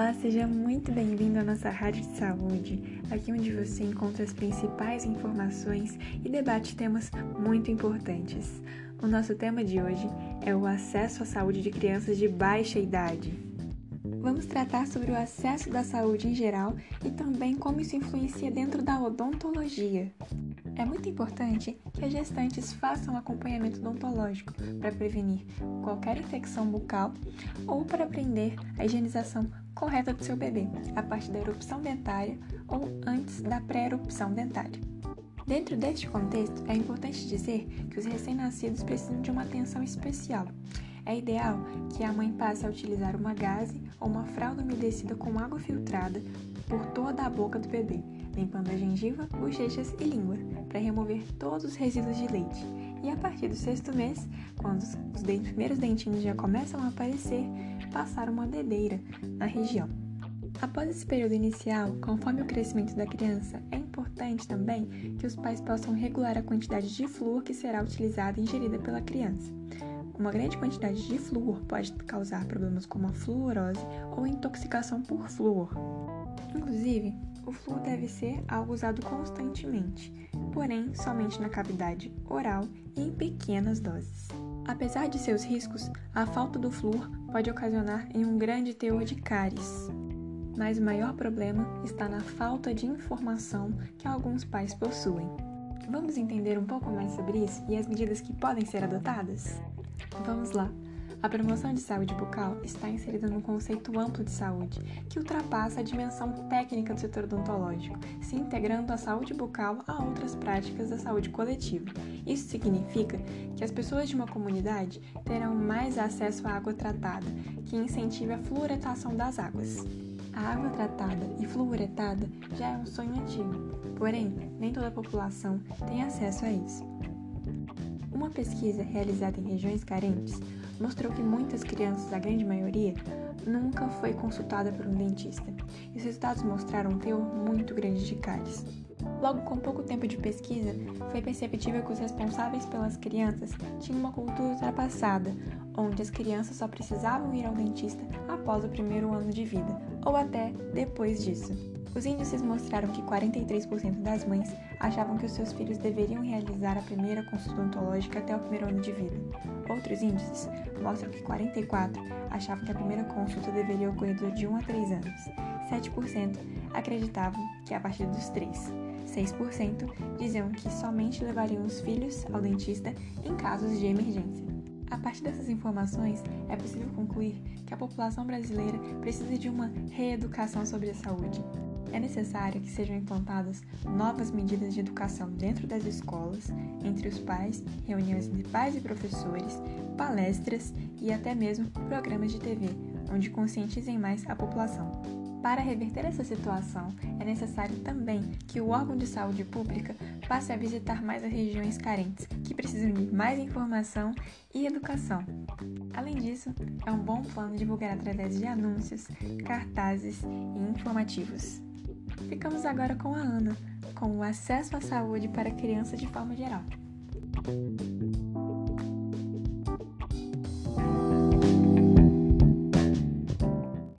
Olá, seja muito bem-vindo à nossa Rádio de Saúde, aqui onde você encontra as principais informações e debate temas muito importantes. O nosso tema de hoje é o acesso à saúde de crianças de baixa idade. Vamos tratar sobre o acesso da saúde em geral e também como isso influencia dentro da odontologia. É muito importante que as gestantes façam acompanhamento odontológico para prevenir qualquer infecção bucal ou para aprender a higienização correta do seu bebê, a partir da erupção dentária ou antes da pré-erupção dentária. Dentro deste contexto, é importante dizer que os recém-nascidos precisam de uma atenção especial. É ideal que a mãe passe a utilizar uma gaze ou uma fralda umedecida com água filtrada por toda a boca do bebê, limpando a gengiva, bochechas e língua, para remover todos os resíduos de leite. E a partir do sexto mês, quando os primeiros dentinhos já começam a aparecer, passar uma dedeira na região. Após esse período inicial, conforme o crescimento da criança, é importante também que os pais possam regular a quantidade de flúor que será utilizada e ingerida pela criança. Uma grande quantidade de flúor pode causar problemas como a fluorose ou intoxicação por flúor. Inclusive, o flúor deve ser algo usado constantemente, porém somente na cavidade oral e em pequenas doses. Apesar de seus riscos, a falta do flúor pode ocasionar em um grande teor de cáries. Mas o maior problema está na falta de informação que alguns pais possuem. Vamos entender um pouco mais sobre isso e as medidas que podem ser adotadas? Vamos lá! A promoção de saúde bucal está inserida num conceito amplo de saúde, que ultrapassa a dimensão técnica do setor odontológico, se integrando a saúde bucal a outras práticas da saúde coletiva. Isso significa que as pessoas de uma comunidade terão mais acesso à água tratada, que incentive a fluoretação das águas. A água tratada e fluoretada já é um sonho antigo, porém, nem toda a população tem acesso a isso. Uma pesquisa realizada em regiões carentes mostrou que muitas crianças, a grande maioria, nunca foi consultada por um dentista. E os resultados mostraram um teor muito grande de cáries. Logo, com pouco tempo de pesquisa, foi perceptível que os responsáveis pelas crianças tinham uma cultura ultrapassada, onde as crianças só precisavam ir ao dentista após o primeiro ano de vida, ou até depois disso. Os índices mostraram que 43% das mães achavam que os seus filhos deveriam realizar a primeira consulta odontológica até o primeiro ano de vida. Outros índices mostram que 44% achavam que a primeira consulta deveria ocorrer de 1 a 3 anos. 7% acreditavam que a partir dos 3. 6% diziam que somente levariam os filhos ao dentista em casos de emergência. A partir dessas informações, é possível concluir que a população brasileira precisa de uma reeducação sobre a saúde. É necessário que sejam implantadas novas medidas de educação dentro das escolas, entre os pais, reuniões entre pais e professores, palestras e até mesmo programas de TV, onde conscientizem mais a população. Para reverter essa situação, é necessário também que o órgão de saúde pública passe a visitar mais as regiões carentes, que precisam de mais informação e educação. Além disso, é um bom plano divulgar através de anúncios, cartazes e informativos. Ficamos agora com a Ana, com o acesso à saúde para crianças de forma geral.